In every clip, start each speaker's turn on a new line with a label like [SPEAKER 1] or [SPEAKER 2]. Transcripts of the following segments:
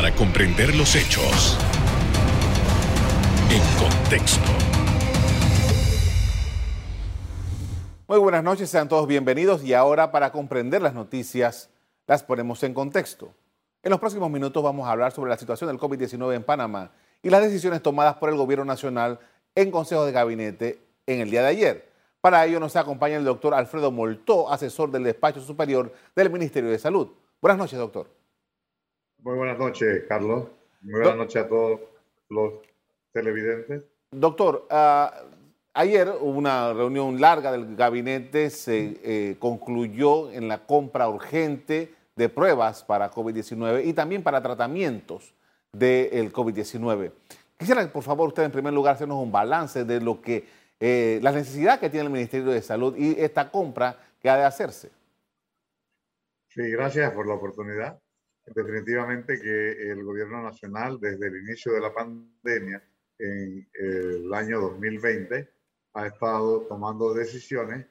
[SPEAKER 1] para comprender los hechos en contexto.
[SPEAKER 2] Muy buenas noches, sean todos bienvenidos y ahora para comprender las noticias las ponemos en contexto. En los próximos minutos vamos a hablar sobre la situación del COVID-19 en Panamá y las decisiones tomadas por el gobierno nacional en Consejo de Gabinete en el día de ayer. Para ello nos acompaña el doctor Alfredo Moltó, asesor del despacho superior del Ministerio de Salud. Buenas noches, doctor.
[SPEAKER 3] Muy buenas noches, Carlos. Muy buenas noches a todos los televidentes.
[SPEAKER 2] Doctor, uh, Ayer hubo una reunión larga del gabinete, se eh, concluyó en la compra urgente de pruebas para COVID-19 y también para tratamientos del COVID-19. Quisiera, por favor, usted en primer lugar hacernos un balance de lo que eh, la necesidad que tiene el Ministerio de Salud y esta compra que ha de hacerse.
[SPEAKER 3] Sí, gracias por la oportunidad. Definitivamente que el gobierno nacional, desde el inicio de la pandemia, en el año 2020, ha estado tomando decisiones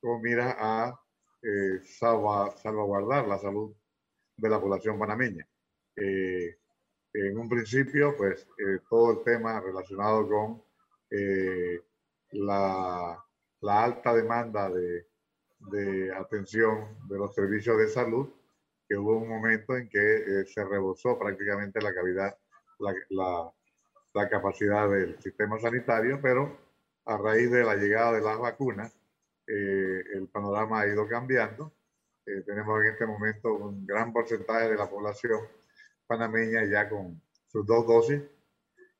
[SPEAKER 3] con mira a eh, salvaguardar la salud de la población panameña. Eh, en un principio, pues eh, todo el tema relacionado con la, alta demanda de, de, atención de los servicios de salud, que hubo un momento en que se rebosó prácticamente la cavidad, la, la, la capacidad del sistema sanitario, pero a raíz de la llegada de las vacunas, eh, el panorama ha ido cambiando. Eh, tenemos en este momento un gran porcentaje de la población panameña ya con sus dos dosis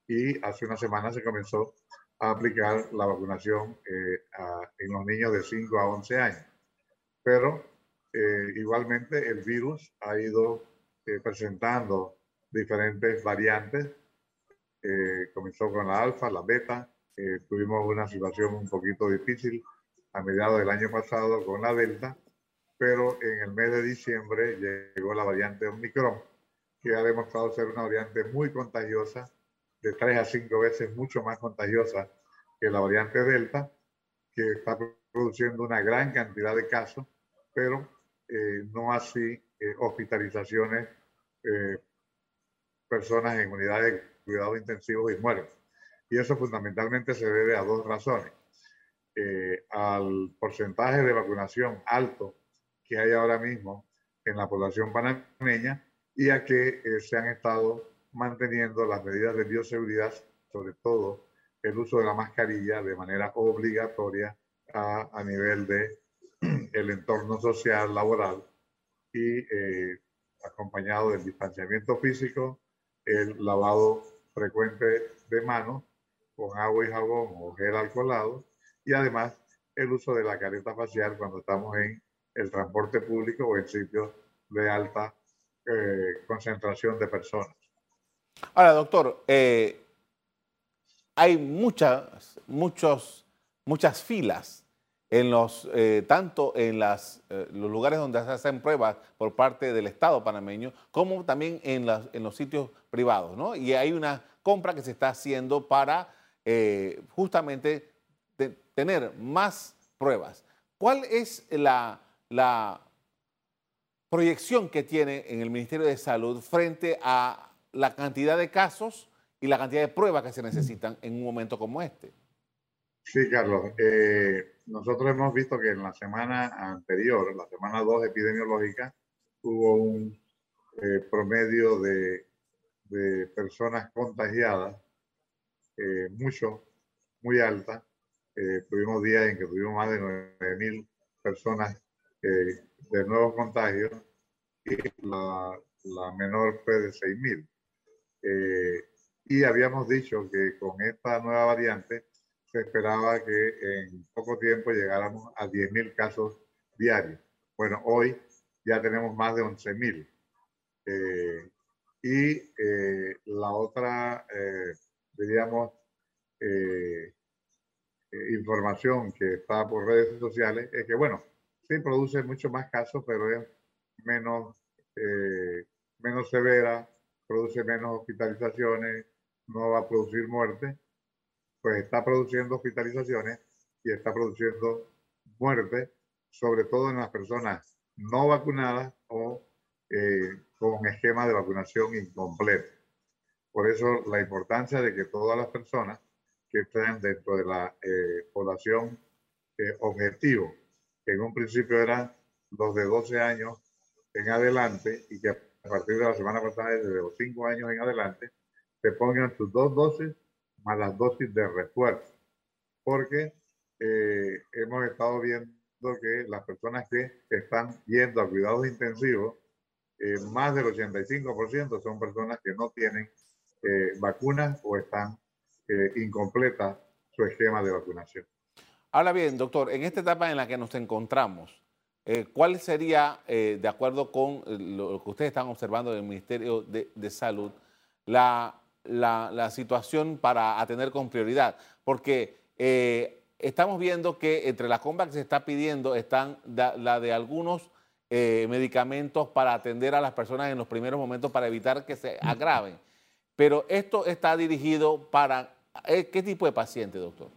[SPEAKER 3] y hace una semana se comenzó a aplicar la vacunación eh, en los niños de 5 a 11 años. Pero igualmente el virus ha ido presentando diferentes variantes. comenzó con la alfa, la beta, eh, tuvimos una situación un poquito difícil a mediados del año pasado con la Delta, pero en el mes de diciembre llegó la variante Omicron, que ha demostrado ser una variante muy contagiosa, de 3 a 5 veces mucho más contagiosa que la variante Delta, que está produciendo una gran cantidad de casos, pero eh, no así eh, hospitalizaciones, personas en unidades de cuidados intensivos y muertos. Y eso fundamentalmente se debe a dos razones. Eh, al porcentaje de vacunación alto que hay ahora mismo en la población panameña y a que eh, se han estado manteniendo las medidas de bioseguridad, sobre todo el uso de la mascarilla de manera obligatoria a, a nivel de el entorno social, laboral y eh, acompañado del distanciamiento físico, el lavado frecuente de manos con agua y jabón o gel alcoholado y además el uso de la careta facial cuando estamos en el transporte público o en sitios de alta eh, concentración de personas.
[SPEAKER 2] Ahora, doctor, eh, hay muchas, muchos, muchas filas en los, eh, tanto en las, los lugares donde se hacen pruebas por parte del Estado panameño, como también en, las, en los sitios privados, ¿no? Y hay una compra que se está haciendo para eh, justamente tener más pruebas. ¿Cuál es la, la proyección que tiene en el Ministerio de Salud frente a la cantidad de casos y la cantidad de pruebas que se necesitan en un momento como este?
[SPEAKER 3] Sí, Carlos. Eh, nosotros hemos visto que en la semana anterior, la semana 2 epidemiológica, hubo un eh, promedio de, personas contagiadas eh, mucho, muy alta. Tuvimos días en que tuvimos más de 9.000 personas de nuevos contagios y la, la menor fue de 6.000. y habíamos dicho que con esta nueva variante se esperaba que en poco tiempo llegáramos a 10.000 casos diarios. Bueno, hoy ya tenemos más de 11.000. y la otra diríamos, eh, eh, información que está por redes sociales, es que, bueno, sí produce mucho más casos, pero es menos, eh, menos severa, produce menos hospitalizaciones, no va a producir muerte, pues está produciendo hospitalizaciones y está produciendo muerte, sobre todo en las personas no vacunadas o con esquema de vacunación incompleto. Por eso la importancia de que todas las personas que estén dentro de la eh, población eh, objetivo, que en un principio eran los de 12 años en adelante y que a partir de la semana pasada, desde los 5 años en adelante, se pongan sus dos dosis más las dosis de refuerzo. Porque eh, hemos estado viendo que las personas que están yendo a cuidados intensivos, eh, más del 85% son personas que no tienen eh, vacunas o están incompletas su esquema de vacunación.
[SPEAKER 2] Ahora bien, doctor, en esta etapa en la que nos encontramos, ¿cuál sería, de acuerdo con lo que ustedes están observando del Ministerio de, de Salud, la la, situación para atender con prioridad, porque eh, estamos viendo que entre las compras que se está pidiendo están la de algunos eh, medicamentos para atender a las personas en los primeros momentos para evitar que se agraven. Pero esto está dirigido para eh, qué tipo de paciente, doctor?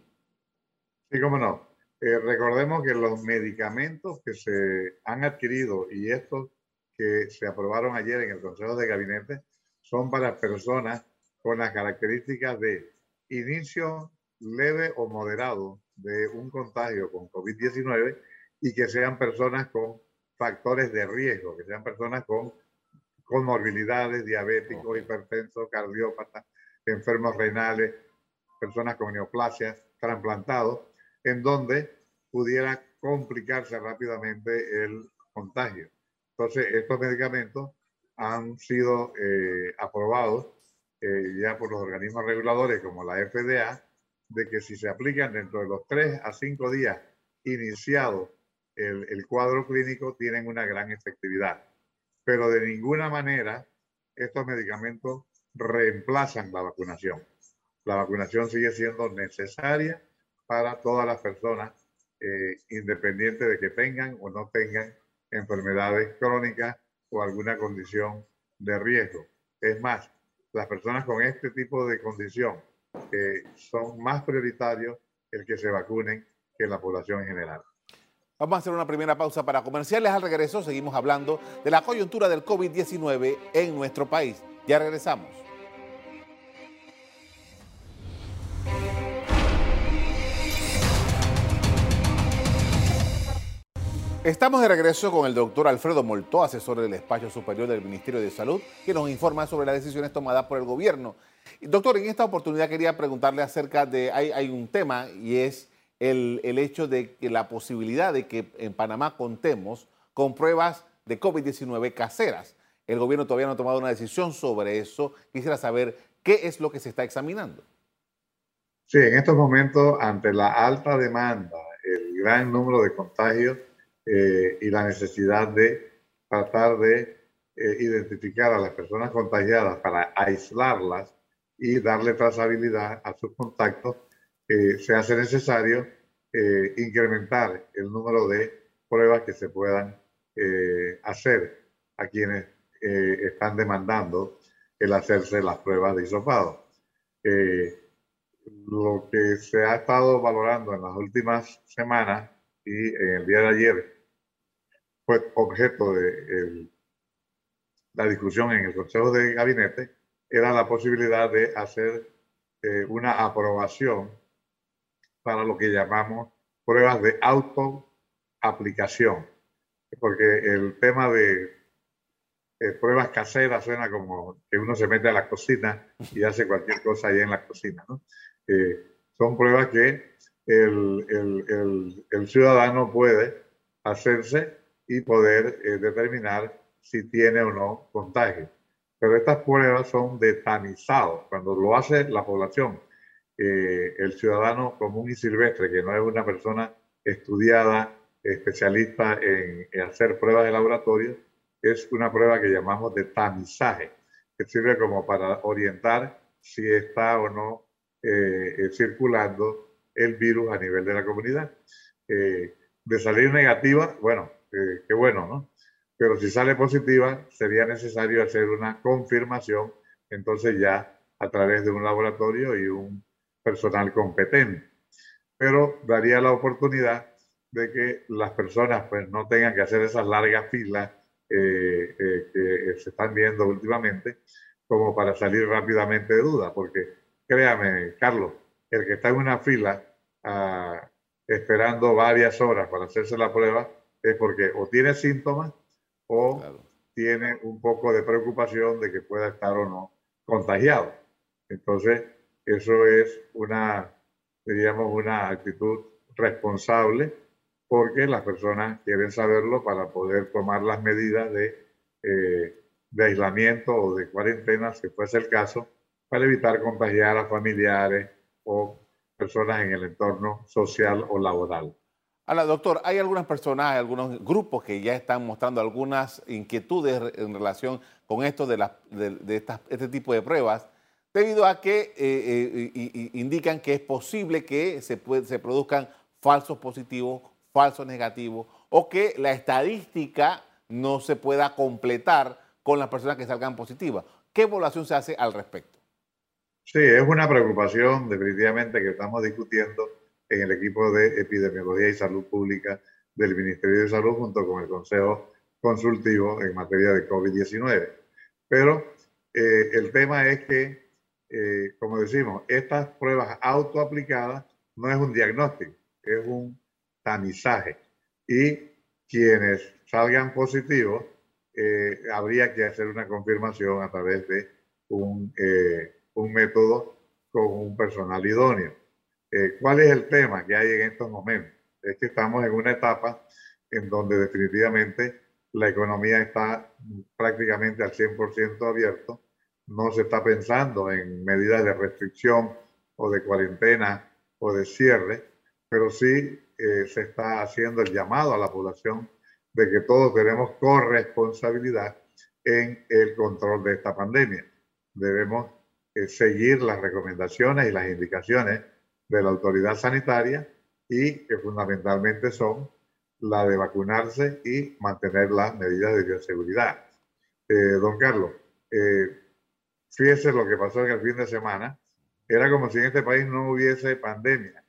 [SPEAKER 3] Sí, cómo no. recordemos que los medicamentos que se han adquirido y estos que se aprobaron ayer en el Consejo de Gabinete son para personas con las características de inicio leve o moderado de un contagio con COVID-19 y que sean personas con factores de riesgo, que sean personas con comorbilidades, diabéticos, hipertensos, cardiópatas, enfermos renales, personas con neoplasias, trasplantados, en donde pudiera complicarse rápidamente el contagio. Entonces, estos medicamentos han sido eh, aprobados ya por los organismos reguladores como la FDA, de que si se aplican dentro de los 3 a 5 días iniciado el, el cuadro clínico, tienen una gran efectividad. Pero de ninguna manera estos medicamentos reemplazan la vacunación. La vacunación sigue siendo necesaria para todas las personas, eh, independiente de que tengan o no tengan enfermedades crónicas o alguna condición de riesgo. Es más, las personas con este tipo de condición son más prioritarios el que se vacunen que la población en general.
[SPEAKER 2] Vamos a hacer una primera pausa para comerciales. Al regreso seguimos hablando de la coyuntura del COVID-19 en nuestro país. Ya regresamos. Estamos de regreso con el doctor Alfredo Moltó, asesor del Espacio Superior del Ministerio de Salud, que nos informa sobre las decisiones tomadas por el gobierno. Doctor, en esta oportunidad quería preguntarle acerca de, hay, un tema y es el, hecho de que la posibilidad de que en Panamá contemos con pruebas de COVID-19 caseras. El gobierno todavía no ha tomado una decisión sobre eso. Quisiera saber qué es lo que se está examinando.
[SPEAKER 3] Sí, en estos momentos, ante la alta demanda, el gran número de contagios, eh, y la necesidad de tratar de eh, identificar a las personas contagiadas para aislarlas y darle trazabilidad a sus contactos, eh, se hace necesario incrementar el número de pruebas que se puedan hacer a quienes están demandando el hacerse las pruebas de hisopado. lo que se ha estado valorando en las últimas semanas y en el día de ayer fue objeto de la discusión en el Consejo de Gabinete era la posibilidad de hacer eh, una aprobación para lo que llamamos pruebas de autoaplicación, porque el tema de pruebas caseras suena como que uno se mete a la cocina y hace cualquier cosa ahí en la cocina. Eh, son pruebas que el, el, el ciudadano puede hacerse y poder eh, determinar si tiene o no contagio. Pero estas pruebas son de tanizado. Cuando lo hace la población, eh, el ciudadano común y silvestre, que no es una persona estudiada, especialista en, hacer pruebas de laboratorio, es una prueba que llamamos de tamizaje, que sirve como para orientar si está o no eh, circulando el virus a nivel de la comunidad. de salir negativa, bueno, qué bueno, ¿no? Pero si sale positiva, sería necesario hacer una confirmación, entonces ya a través de un laboratorio y un personal competente. Pero daría la oportunidad de que las personas pues no tengan que hacer esas largas filas eh, eh, que se están viendo últimamente, como para salir rápidamente de duda, porque créame, Carlos, el que está en una fila ah, esperando varias horas para hacerse la prueba es porque o tiene síntomas o tiene un poco de preocupación de que pueda estar o no contagiado. Entonces, eso es una, diríamos, una actitud responsable porque las personas quieren saberlo para poder tomar las medidas de, eh, de aislamiento o de cuarentena, si fuese el caso, para evitar contagiar a familiares o personas en el entorno social o laboral.
[SPEAKER 2] Ahora, doctor, hay algunas personas, algunos grupos que ya están mostrando algunas inquietudes en relación con esto de, este tipo de pruebas, debido a que eh, eh, indican que es posible que se produzcan falsos positivos, falsos negativos, o que la estadística no se pueda completar con las personas que salgan positivas. ¿Qué evaluación se hace al respecto?
[SPEAKER 3] Sí, es una preocupación definitivamente que estamos discutiendo en el equipo de epidemiología y salud pública del Ministerio de Salud junto con el Consejo Consultivo en materia de COVID-19. Pero eh, el tema es que, eh, como decimos, estas pruebas autoaplicadas no es un diagnóstico, es un tamizaje. Y quienes salgan positivos, eh, habría que hacer una confirmación a través de un un método con un personal idóneo. Eh, ¿Cuál es el tema que hay en estos momentos? Es que estamos en una etapa en donde definitivamente la economía está prácticamente al 100% abierto, no se está pensando en medidas de restricción o de cuarentena o de cierre, pero sí eh, se está haciendo el llamado a la población de que todos tenemos corresponsabilidad en el control de esta pandemia. Debemos seguir las recomendaciones y las indicaciones de la autoridad sanitaria y que fundamentalmente son la de vacunarse y mantener las medidas de bioseguridad. Eh, don Carlos, eh, fíjese lo que pasó en el fin de semana. Era como si en este país no hubiese pandemia.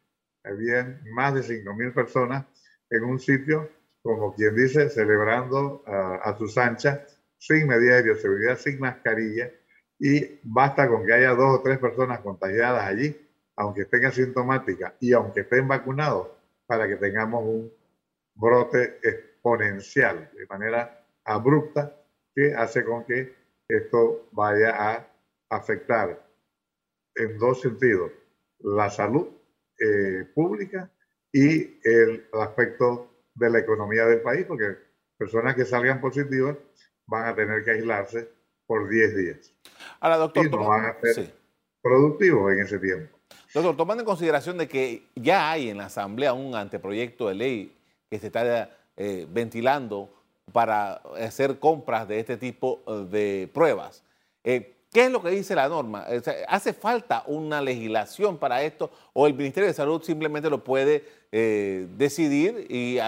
[SPEAKER 3] Habían más de 5.000 personas en un sitio, como quien dice, celebrando a sus anchas, sin medidas de bioseguridad, sin mascarilla, y basta con que haya dos o tres personas contagiadas allí, aunque estén asintomáticas y aunque estén vacunados, para que tengamos un brote exponencial de manera abrupta que hace con que esto vaya a afectar en dos sentidos, la salud eh, pública y el, aspecto de la economía del país, porque personas que salgan positivas van a tener que aislarse por 10 días.
[SPEAKER 2] Ahora, doctor,
[SPEAKER 3] y no van a ser productivos en ese tiempo.
[SPEAKER 2] Doctor, tomando en consideración de que ya hay en la Asamblea un anteproyecto de ley que se está eh, ventilando para hacer compras de este tipo eh, de pruebas, eh, ¿qué es lo que dice la norma? ¿Hace falta una legislación para esto o el Ministerio de Salud simplemente lo puede decidir y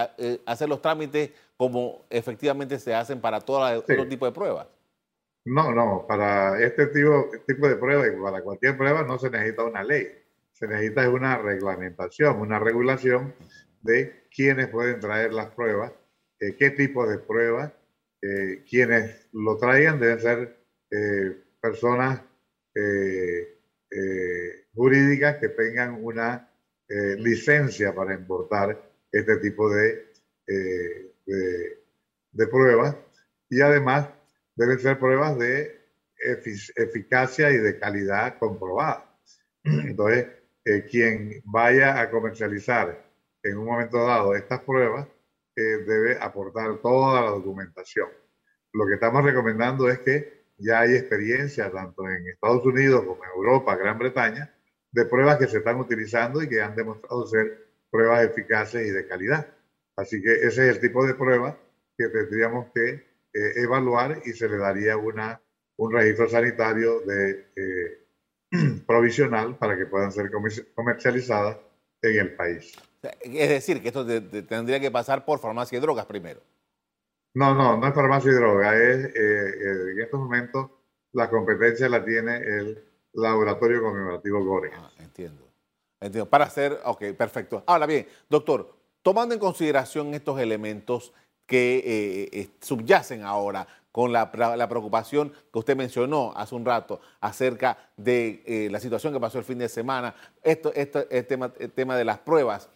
[SPEAKER 2] hacer los trámites como efectivamente se hacen para todo otro tipo de pruebas?
[SPEAKER 3] No, no, para este tipo, tipo de prueba y para cualquier prueba no se necesita una ley, se necesita una reglamentación, una regulación de quiénes pueden traer las pruebas, eh, qué tipo de pruebas, eh, quienes lo traigan deben ser eh, personas jurídicas que tengan una licencia para importar este tipo de, pruebas y además deben ser pruebas de eficacia y de calidad comprobada. Entonces, eh, quien vaya a comercializar en un momento dado estas pruebas eh, debe aportar toda la documentación. Lo que estamos recomendando es que ya hay experiencia tanto en Estados Unidos como en Europa, Gran Bretaña, de pruebas que se están utilizando y que han demostrado ser pruebas eficaces y de calidad. Así que ese es el tipo de prueba que tendríamos que eh, evaluar y se le daría una, un registro sanitario de, eh, provisional para que puedan ser comercializadas en el país.
[SPEAKER 2] Es decir, que esto tendría que pasar por farmacia y drogas primero.
[SPEAKER 3] No, no, no es farmacia y drogas. Es, eh, en estos momentos la competencia la tiene el laboratorio conmemorativo Gore.
[SPEAKER 2] Ah, entiendo. Entiendo. Para hacer, ok, perfecto. Ahora bien, doctor, tomando en consideración estos elementos, que subyacen ahora con la, preocupación que usted mencionó hace un rato acerca de la situación que pasó el fin de semana, esto, esto el, tema, el tema de las pruebas.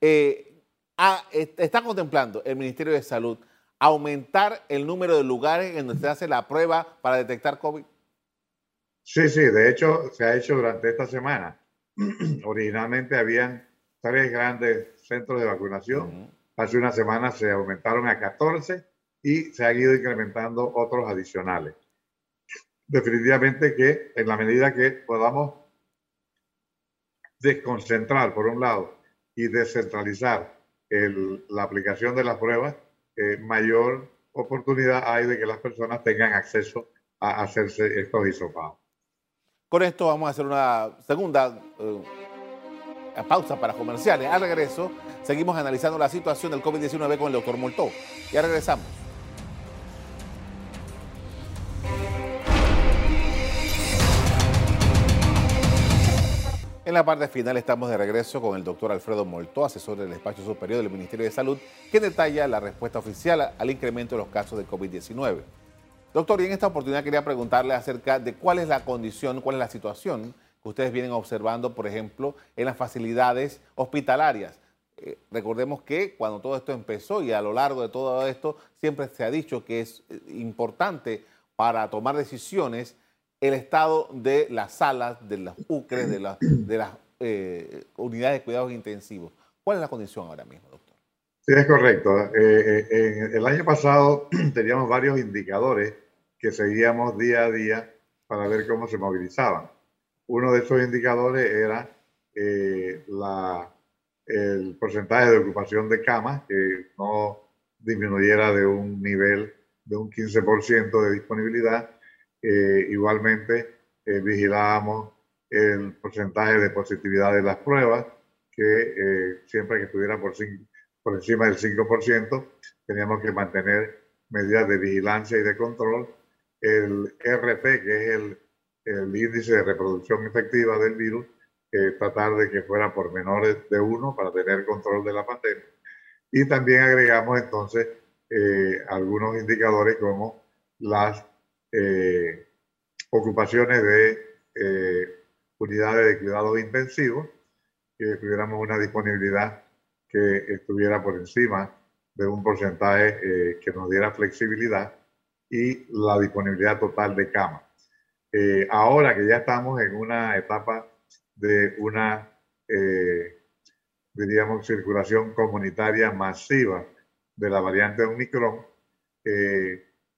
[SPEAKER 2] está contemplando el Ministerio de Salud aumentar el número de lugares en donde se hace la prueba para detectar COVID?
[SPEAKER 3] Sí, sí, de hecho se ha hecho durante esta semana. Originalmente habían tres grandes centros de vacunación. Hace una semana se aumentaron a 14 y se han ido incrementando otros adicionales. Definitivamente que en la medida que podamos desconcentrar, por un lado, y descentralizar la aplicación de las pruebas, eh, mayor oportunidad hay de que las personas tengan acceso a hacerse estos hisopados.
[SPEAKER 2] Con esto vamos a hacer una segunda eh, pausa para comerciales. Al regreso, seguimos analizando la situación del COVID-19 con el doctor Moltó. Ya regresamos. En la parte final estamos de regreso con el doctor Alfredo Moltó, asesor del Espacio Superior del Ministerio de Salud, que detalla la respuesta oficial al incremento de los casos de COVID-19. Doctor, y en esta oportunidad quería preguntarle acerca de cuál es la condición, cuál es la situación que ustedes vienen observando, por ejemplo, en las facilidades hospitalarias. Eh, recordemos que cuando todo esto empezó y a lo largo de todo esto, siempre se ha dicho que es eh, importante para tomar decisiones el estado de las salas, de las UCRES, de, de las eh, unidades de cuidados intensivos. ¿Cuál es la condición ahora mismo, doctor?
[SPEAKER 3] Sí, es correcto. Eh, eh, el año pasado teníamos varios indicadores que seguíamos día a día para ver cómo se movilizaban. Uno de esos indicadores era la, el porcentaje de ocupación de camas, que no disminuyera de un nivel de un 15% de disponibilidad eh, igualmente eh, vigilábamos el porcentaje de positividad de las pruebas, que eh, siempre que estuviera por, por encima del 5%, teníamos que mantener medidas de vigilancia y de control. El RP, que es el, el índice de reproducción efectiva del virus, tratar de que fuera por menores de uno para tener control de la pandemia. Y también agregamos entonces algunos indicadores como las eh, ocupaciones de eh, unidades de cuidados intensivos, que tuviéramos una disponibilidad que estuviera por encima de un porcentaje eh, que nos diera flexibilidad y la disponibilidad total de cama. ahora que ya estamos en una etapa de una, diríamos, circulación comunitaria masiva de la variante Omicron,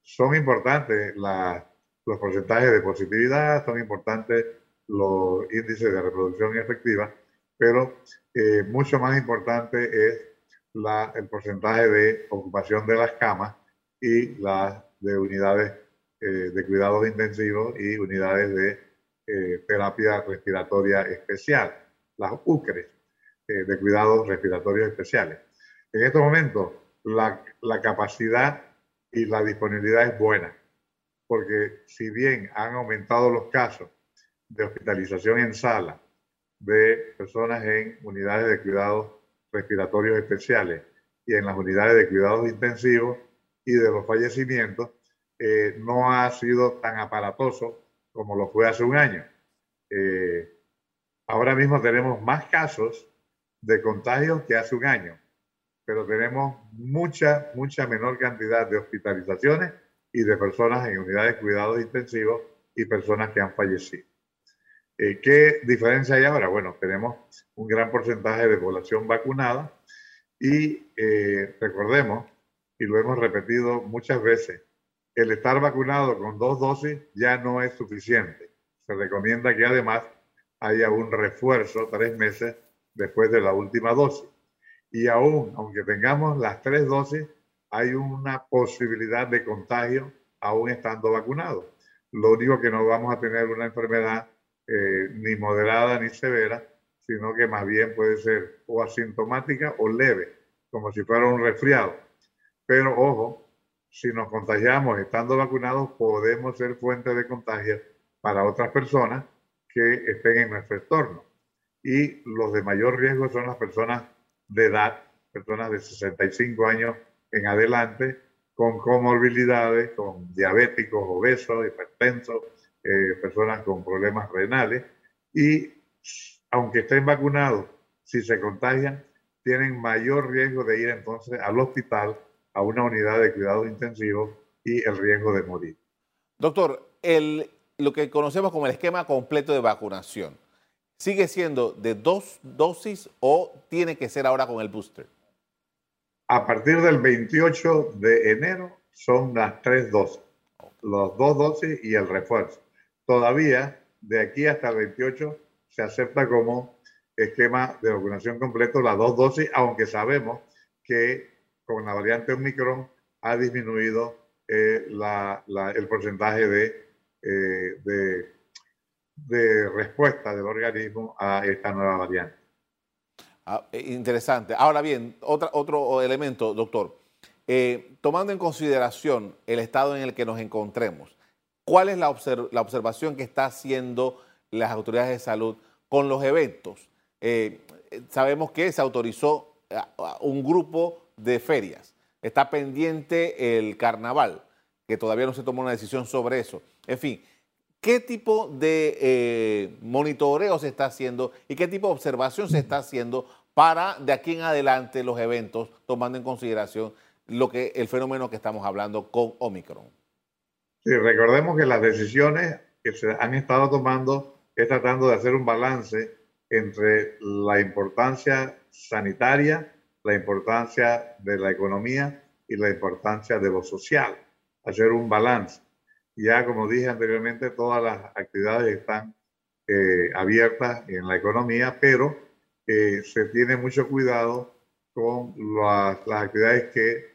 [SPEAKER 3] son importantes los porcentajes de positividad, son importantes los índices de reproducción efectiva, pero eh, mucho más importante es el porcentaje de ocupación de las camas y las de unidades eh, de cuidados intensivos y unidades de eh, terapia respiratoria especial, las UCRES, de cuidados respiratorios especiales. En este momento, la, la capacidad y la disponibilidad es buena, porque si bien han aumentado los casos de hospitalización en sala de personas en unidades de cuidados respiratorios especiales y en las unidades de cuidados intensivos y de los fallecimientos, eh, no ha sido tan aparatoso como lo fue hace un año. Eh, ahora mismo tenemos más casos de contagios que hace un año pero tenemos mucha, mucha menor cantidad de hospitalizaciones y de personas en unidades de cuidados intensivos y personas que han fallecido. Eh, ¿Qué diferencia hay ahora? Bueno, tenemos un gran porcentaje de población vacunada y eh, recordemos, y lo hemos repetido muchas veces, el estar vacunado con dos dosis ya no es suficiente. Se recomienda que además haya un refuerzo tres meses después de la última dosis y aún, aunque tengamos las tres dosis, hay una posibilidad de contagio aún estando vacunados. Lo único que no vamos a tener una enfermedad eh, ni moderada ni severa, sino que más bien puede ser o asintomática o leve, como si fuera un resfriado. Pero ojo, si nos contagiamos estando vacunados, podemos ser fuente de contagio para otras personas que estén en nuestro entorno. Y los de mayor riesgo son las personas de edad, personas de 65 años en adelante con comorbilidades, con diabéticos, obesos, hipertensos, eh, personas con problemas renales y aunque estén vacunados, si se contagian, tienen mayor riesgo de ir entonces al hospital, a una unidad de cuidados intensivos y el riesgo de morir.
[SPEAKER 2] Doctor, el, lo que conocemos como el esquema completo de vacunación, ¿sigue siendo de dos dosis o tiene que ser ahora con el booster?
[SPEAKER 3] A partir del 28 de enero son las tres dosis, los dos dosis y el refuerzo. Todavía, de aquí hasta el 28, se acepta como esquema de vacunación completo las dos dosis, aunque sabemos que con la variante Omicron ha disminuido eh, el porcentaje de, eh, de, de respuesta del organismo a esta nueva variante.
[SPEAKER 2] Ah, eh, interesante. Ahora bien, otra, otro elemento, doctor. Eh, tomando en consideración el estado en el que nos encontremos, ¿cuál es la, observación que está haciendo las autoridades de salud con los eventos? Eh, sabemos que se autorizó un grupo de ferias. Está pendiente el carnaval, que todavía no se tomó una decisión sobre eso. En fin, ¿qué tipo de monitoreo se está haciendo y qué tipo de observación se está haciendo para de aquí en adelante los eventos, tomando en consideración lo que el fenómeno que estamos hablando con Omicron.
[SPEAKER 3] Sí, recordemos que las decisiones que se han estado tomando es tratando de hacer un balance entre la importancia sanitaria, la importancia de la economía y la importancia de lo social. Hacer un balance. Ya como dije anteriormente, todas las actividades están eh, abiertas en la economía, pero se tiene mucho cuidado con las, actividades que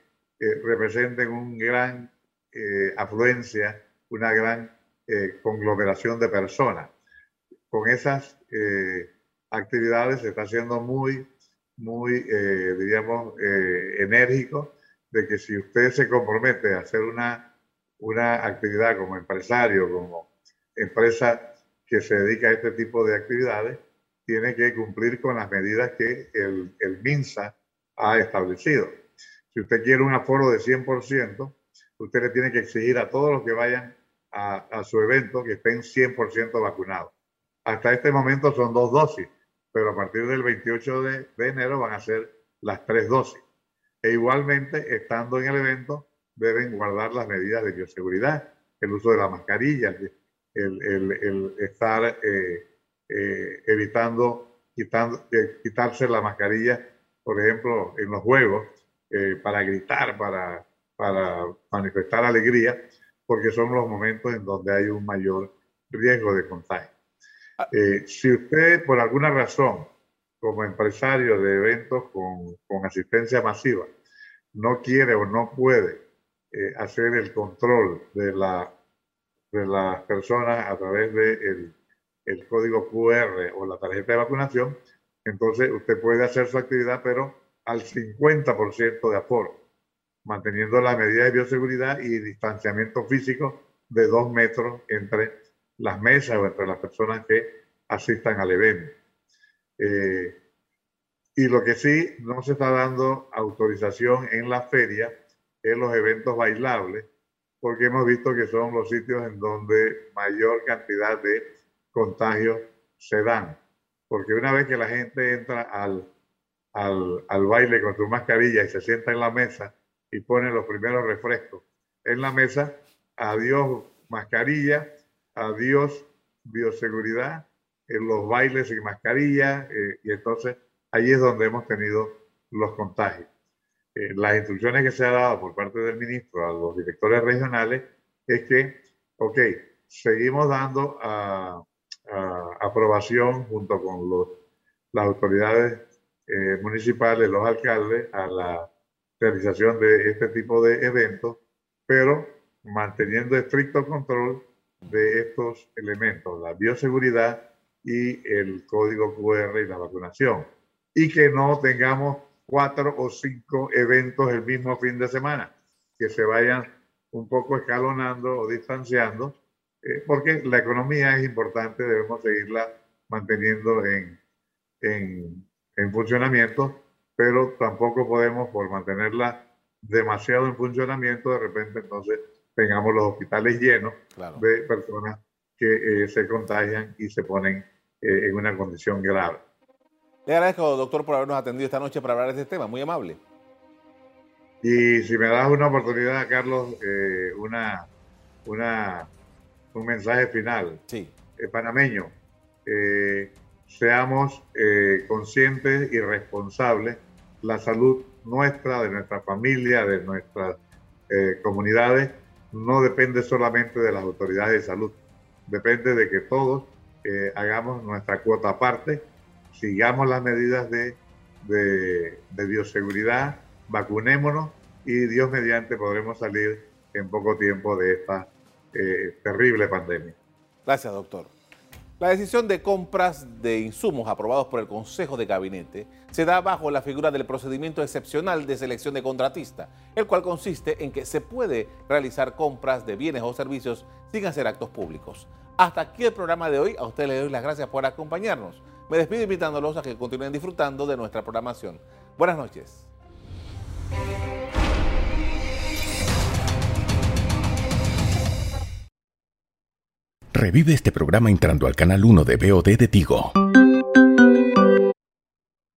[SPEAKER 3] representen una gran eh, afluencia, una gran eh, conglomeración de personas. Con esas eh, actividades se está haciendo muy, muy, diríamos, enérgico de que si usted se compromete a hacer una, una actividad como empresario, como empresa que se dedica a este tipo de actividades, tiene que cumplir con las medidas que el, el MINSA ha establecido. Si usted quiere un aforo de 100%, usted le tiene que exigir a todos los que vayan a, a su evento que estén 100% vacunados. Hasta este momento son dos dosis, pero a partir del 28 de, de, enero van a ser las tres dosis. E igualmente, estando en el evento, deben guardar las medidas de bioseguridad, el uso de la mascarilla, el, el, el estar eh, eh, evitando quitando, eh, quitarse la mascarilla, por ejemplo, en los juegos, eh, para gritar, para, para manifestar alegría, porque son los momentos en donde hay un mayor riesgo de contagio. Ah. si usted, por alguna razón, como empresario de eventos con, con asistencia masiva, no quiere o no puede hacer el control de, la, de las personas a través del de el código QR o la tarjeta de vacunación, entonces usted puede hacer su actividad, pero al 50% de aforo, manteniendo la medida de bioseguridad y distanciamiento físico de dos metros entre las mesas o entre las personas que asistan al evento. Eh, y lo que sí no se está dando autorización en la feria es los eventos bailables, porque hemos visto que son los sitios en donde mayor cantidad de contagios se dan. Porque una vez que la gente entra al, al, al, baile con su mascarilla y se sienta en la mesa y pone los primeros refrescos en la mesa, adiós mascarilla, adiós bioseguridad, en los bailes sin mascarilla, eh, y entonces ahí es donde hemos tenido los contagios. Eh, las instrucciones que se ha dado por parte del ministro a los directores regionales es que, ok, seguimos dando a, aprobación junto con los, las autoridades eh, municipales, los alcaldes, a la realización de este tipo de eventos, pero manteniendo estricto control de estos elementos, la bioseguridad y el código QR y la vacunación. Y que no tengamos cuatro o cinco eventos el mismo fin de semana, que se vayan un poco escalonando o distanciando eh, porque la economía es importante, debemos seguirla manteniendo en, en, en, funcionamiento, pero tampoco podemos, por mantenerla demasiado en funcionamiento, de repente entonces tengamos los hospitales llenos de personas que eh, se contagian y se ponen eh, en una condición grave.
[SPEAKER 2] Le agradezco, doctor, por habernos atendido esta noche para hablar de este tema. Muy amable.
[SPEAKER 3] Y si me das una oportunidad, Carlos, eh, una, una, un mensaje final.
[SPEAKER 2] Sí.
[SPEAKER 3] panameño, seamos conscientes y responsables. La salud nuestra, de nuestra familia, de nuestras comunidades, no depende solamente de las autoridades de salud depende de que todos eh, hagamos nuestra cuota aparte, sigamos las medidas de, de, bioseguridad, vacunémonos y Dios mediante podremos salir en poco tiempo de esta eh, terrible pandemia.
[SPEAKER 2] Gracias, doctor. La decisión de compras de insumos aprobados por el Consejo de Gabinete se da bajo la figura del procedimiento excepcional de selección de contratista, el cual consiste en que se puede realizar compras de bienes o servicios sin hacer actos públicos. Hasta aquí el programa de hoy. A ustedes les doy las gracias por acompañarnos. Me despido invitándolos a que continúen disfrutando de nuestra programación. Buenas noches.
[SPEAKER 1] Revive este programa entrando al canal 1 de BOD de Tigo.